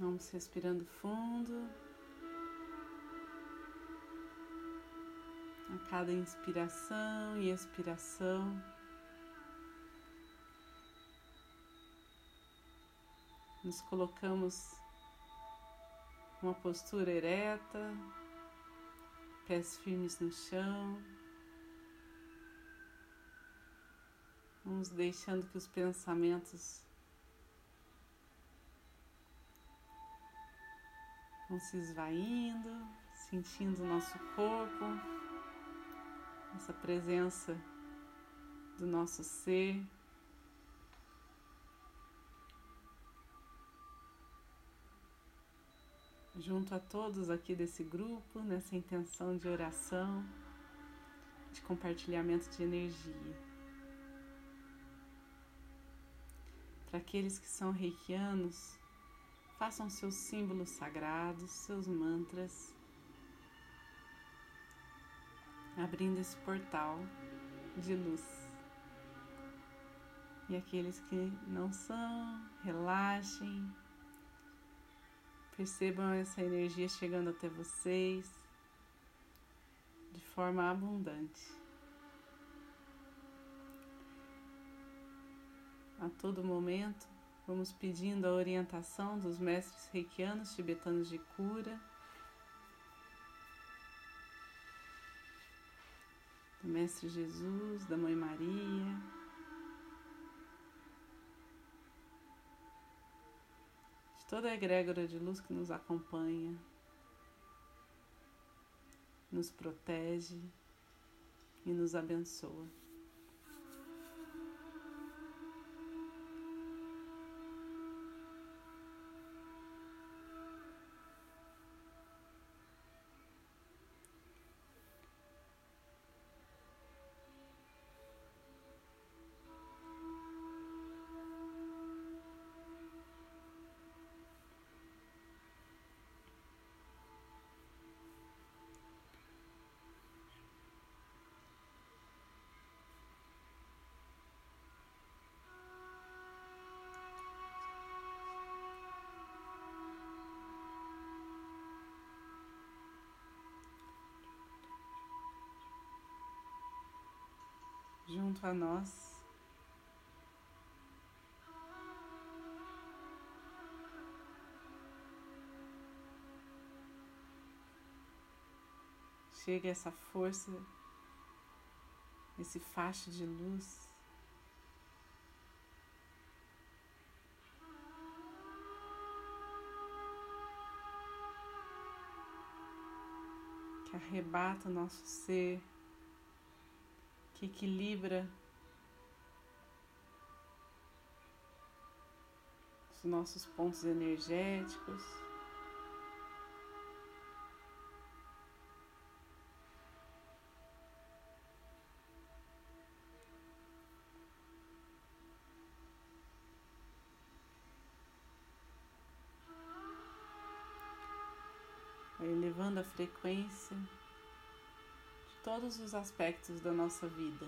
Vamos respirando fundo. A cada inspiração e expiração. Nos colocamos uma postura ereta, pés firmes no chão. Vamos deixando que os pensamentos vão se esvaindo, sentindo o nosso corpo, essa presença do nosso ser. Junto a todos aqui desse grupo, nessa intenção de oração, de compartilhamento de energia. Para aqueles que são reikianos, Façam seus símbolos sagrados, seus mantras, abrindo esse portal de luz. E aqueles que não são, relaxem, percebam essa energia chegando até vocês de forma abundante. A todo momento, Vamos pedindo a orientação dos mestres reikianos tibetanos de cura, do Mestre Jesus, da Mãe Maria, de toda a egrégora de luz que nos acompanha, nos protege e nos abençoa. Junto a nós. Chega essa força, esse facho de luz. Que arrebata o nosso ser que equilibra os nossos pontos energéticos. elevando a frequência todos os aspectos da nossa vida: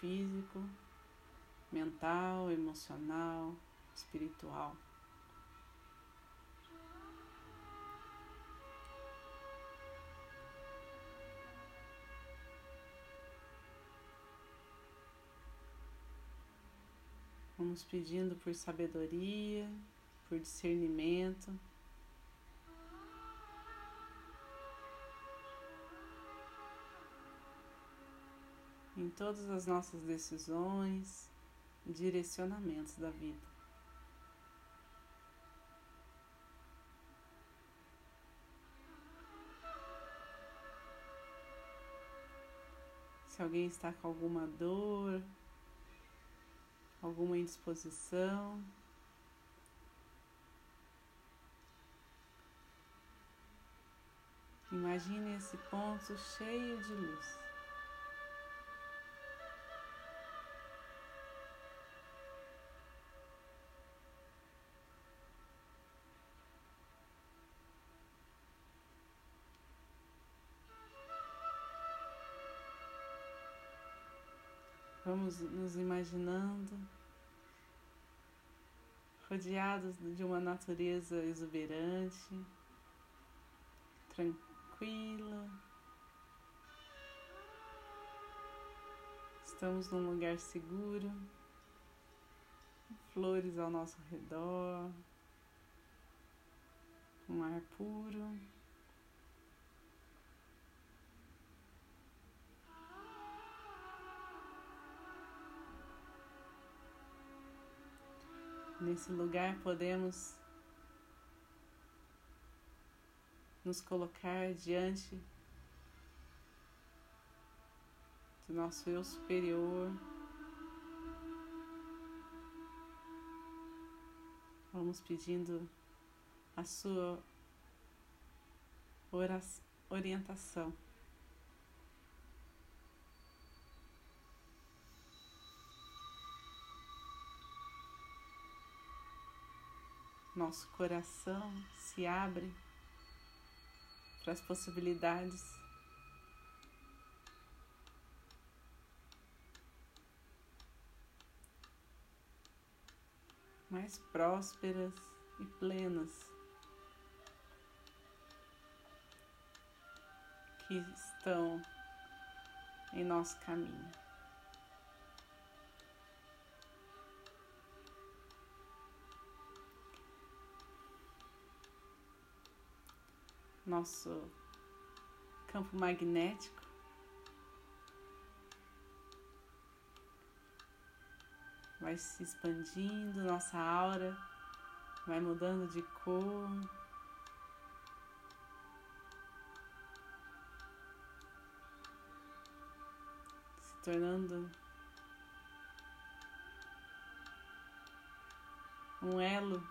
físico, mental, emocional, espiritual. Vamos pedindo por sabedoria, por discernimento. Em todas as nossas decisões direcionamentos da vida. Se alguém está com alguma dor, alguma indisposição, imagine esse ponto cheio de luz. Vamos nos imaginando rodeados de uma natureza exuberante, tranquila. Estamos num lugar seguro, flores ao nosso redor, um ar puro. Nesse lugar podemos nos colocar diante do nosso eu superior. Vamos pedindo a sua orientação. Nosso coração se abre para as possibilidades mais prósperas e plenas que estão em nosso caminho. Nosso campo magnético vai se expandindo, nossa aura vai mudando de cor. Se tornando um elo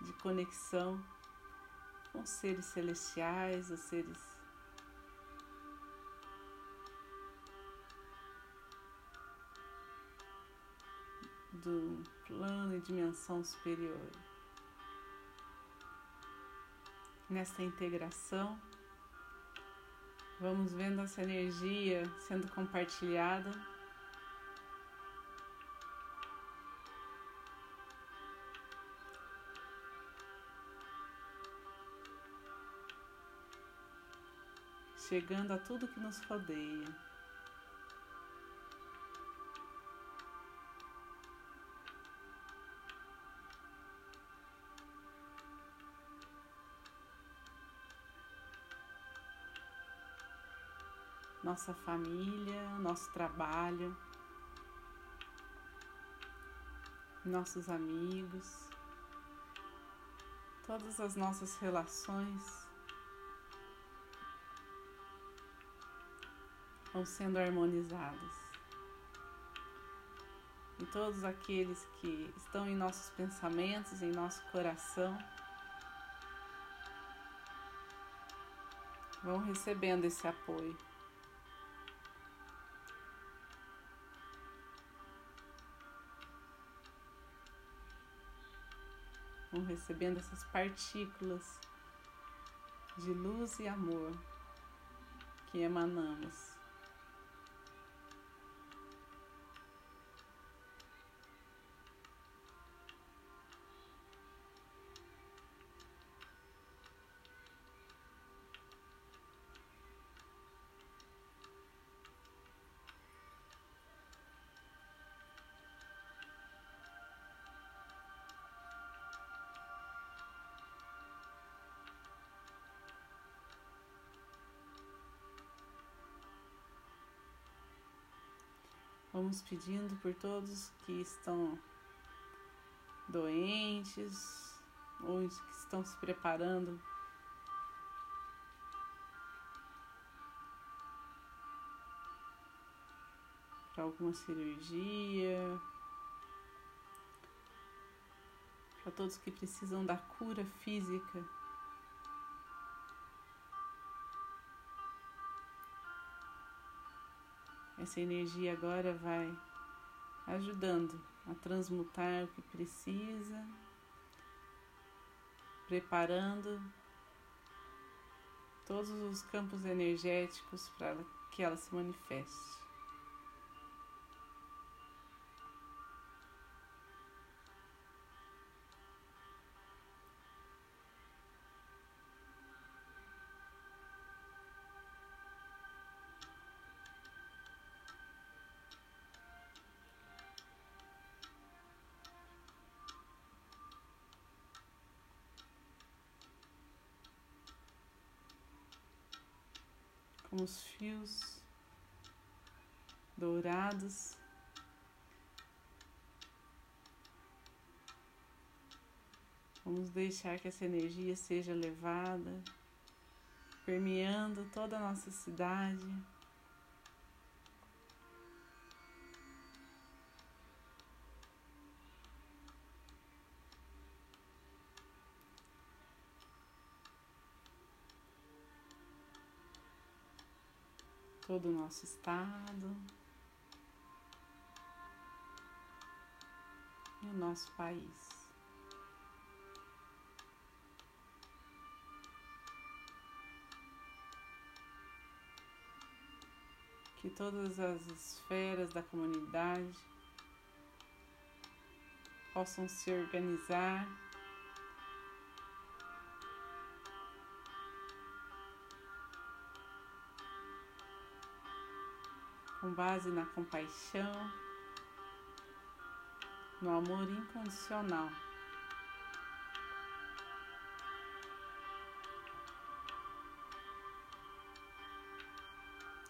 de conexão com seres celestiais, os seres do plano e dimensão superior. Nesta integração, vamos vendo essa energia sendo compartilhada. Chegando a tudo que nos rodeia. nossa família, nosso trabalho, nossos amigos, todas as nossas relações vão sendo harmonizadas. E todos aqueles que estão em nossos pensamentos, em nosso coração, vão recebendo esse apoio. vão recebendo essas partículas de luz e amor que emanamos. Vamos pedindo por todos que estão doentes ou que estão se preparando para alguma cirurgia, para todos que precisam da cura física. Essa energia agora vai ajudando a transmutar o que precisa, preparando todos os campos energéticos para que ela se manifeste. Como os fios dourados. Vamos deixar que essa energia seja levada, permeando toda a nossa cidade. Todo o nosso estado e o nosso país. Que todas as esferas da comunidade possam se organizar com base na compaixão, no amor incondicional.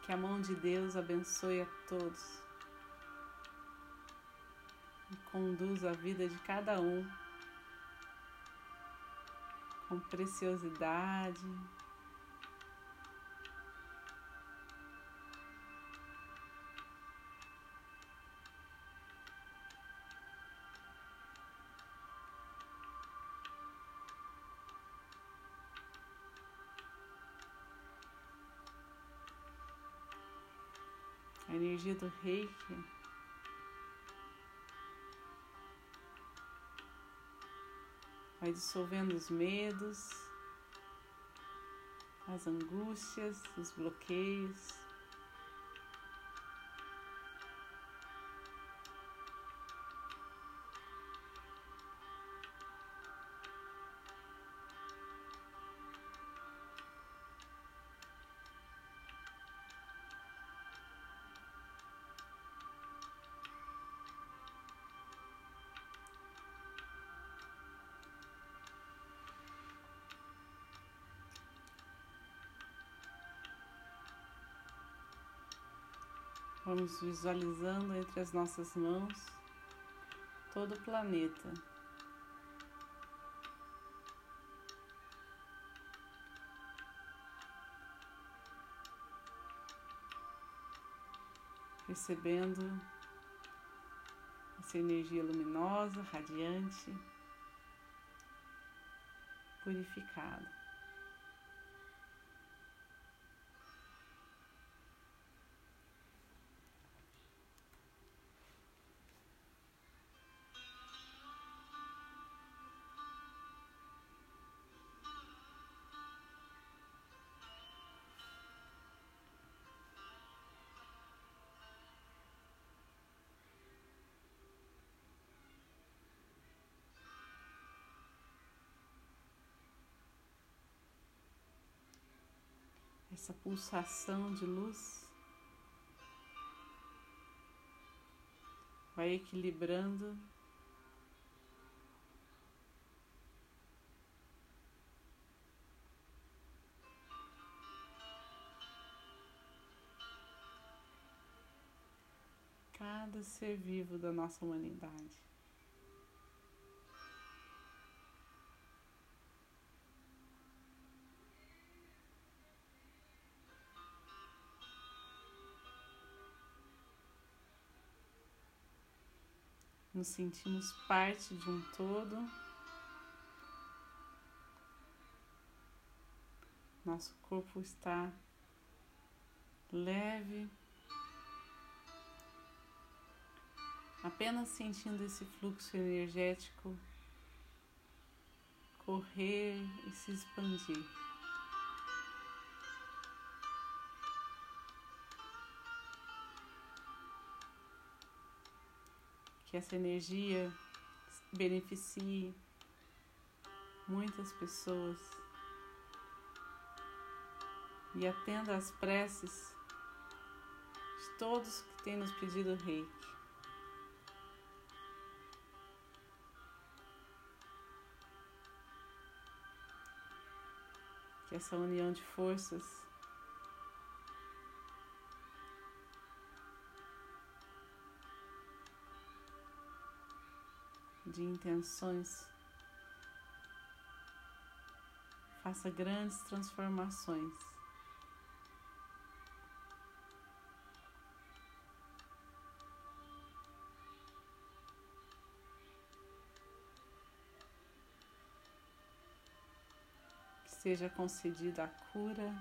Que a mão de Deus abençoe a todos e conduza a vida de cada um com preciosidade, energia do reiki. Vai dissolvendo os medos, as angústias, os bloqueios. Vamos visualizando entre as nossas mãos todo o planeta. Recebendo essa energia luminosa, radiante, purificada. Essa pulsação de luz vai equilibrando cada ser vivo da nossa humanidade. Nos sentimos parte de um todo. Nosso corpo está leve, apenas sentindo esse fluxo energético correr e se expandir. Que essa energia beneficie muitas pessoas e atenda às preces de todos que têm nos pedido reiki. Que essa união de forças de intenções faça grandes transformações. Seja concedida a cura.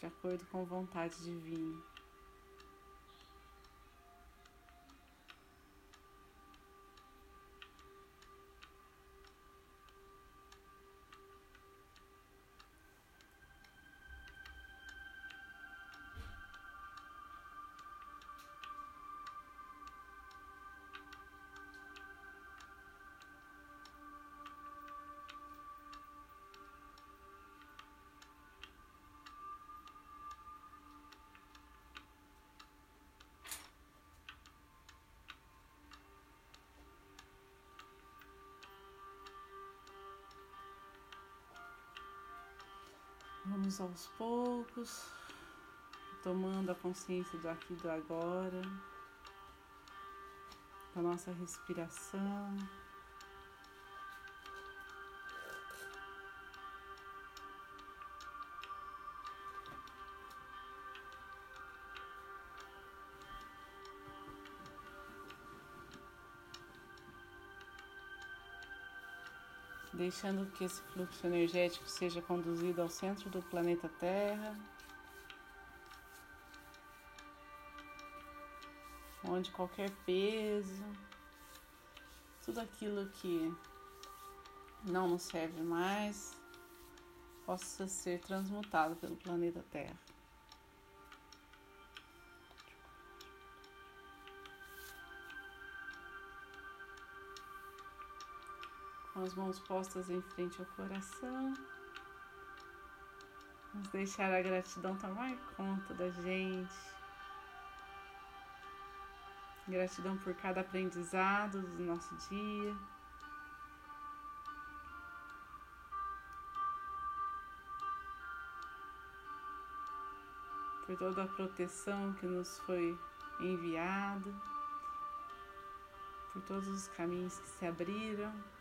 De acordo com vontade divina. Vamos aos poucos, tomando a consciência do aqui e do agora, da nossa respiração. Deixando que esse fluxo energético seja conduzido ao centro do planeta Terra, onde qualquer peso, tudo aquilo que não nos serve mais, possa ser transmutado pelo planeta Terra. Com as mãos postas em frente ao coração. Vamos deixar a gratidão tomar conta da gente. Gratidão por cada aprendizado do nosso dia. Por toda a proteção que nos foi enviada, por todos os caminhos que se abriram.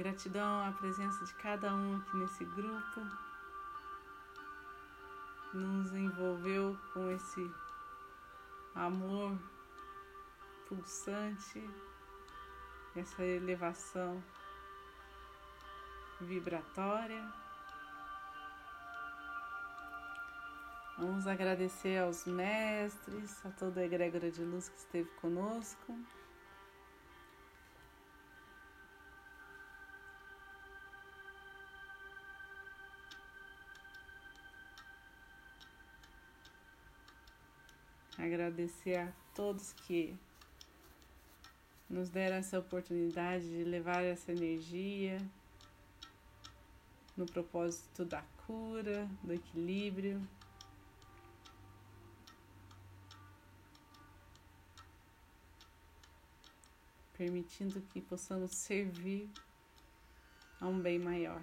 Gratidão à presença de cada um aqui nesse grupo. Nos envolveu com esse amor pulsante, essa elevação vibratória. Vamos agradecer aos mestres, a toda a egrégora de luz que esteve conosco. Agradecer a todos que nos deram essa oportunidade de levar essa energia no propósito da cura, do equilíbrio. Permitindo que possamos servir a um bem maior.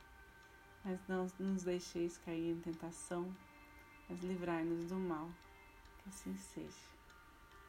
mas não nos deixeis cair em tentação, mas livrai-nos do mal. Que assim seja.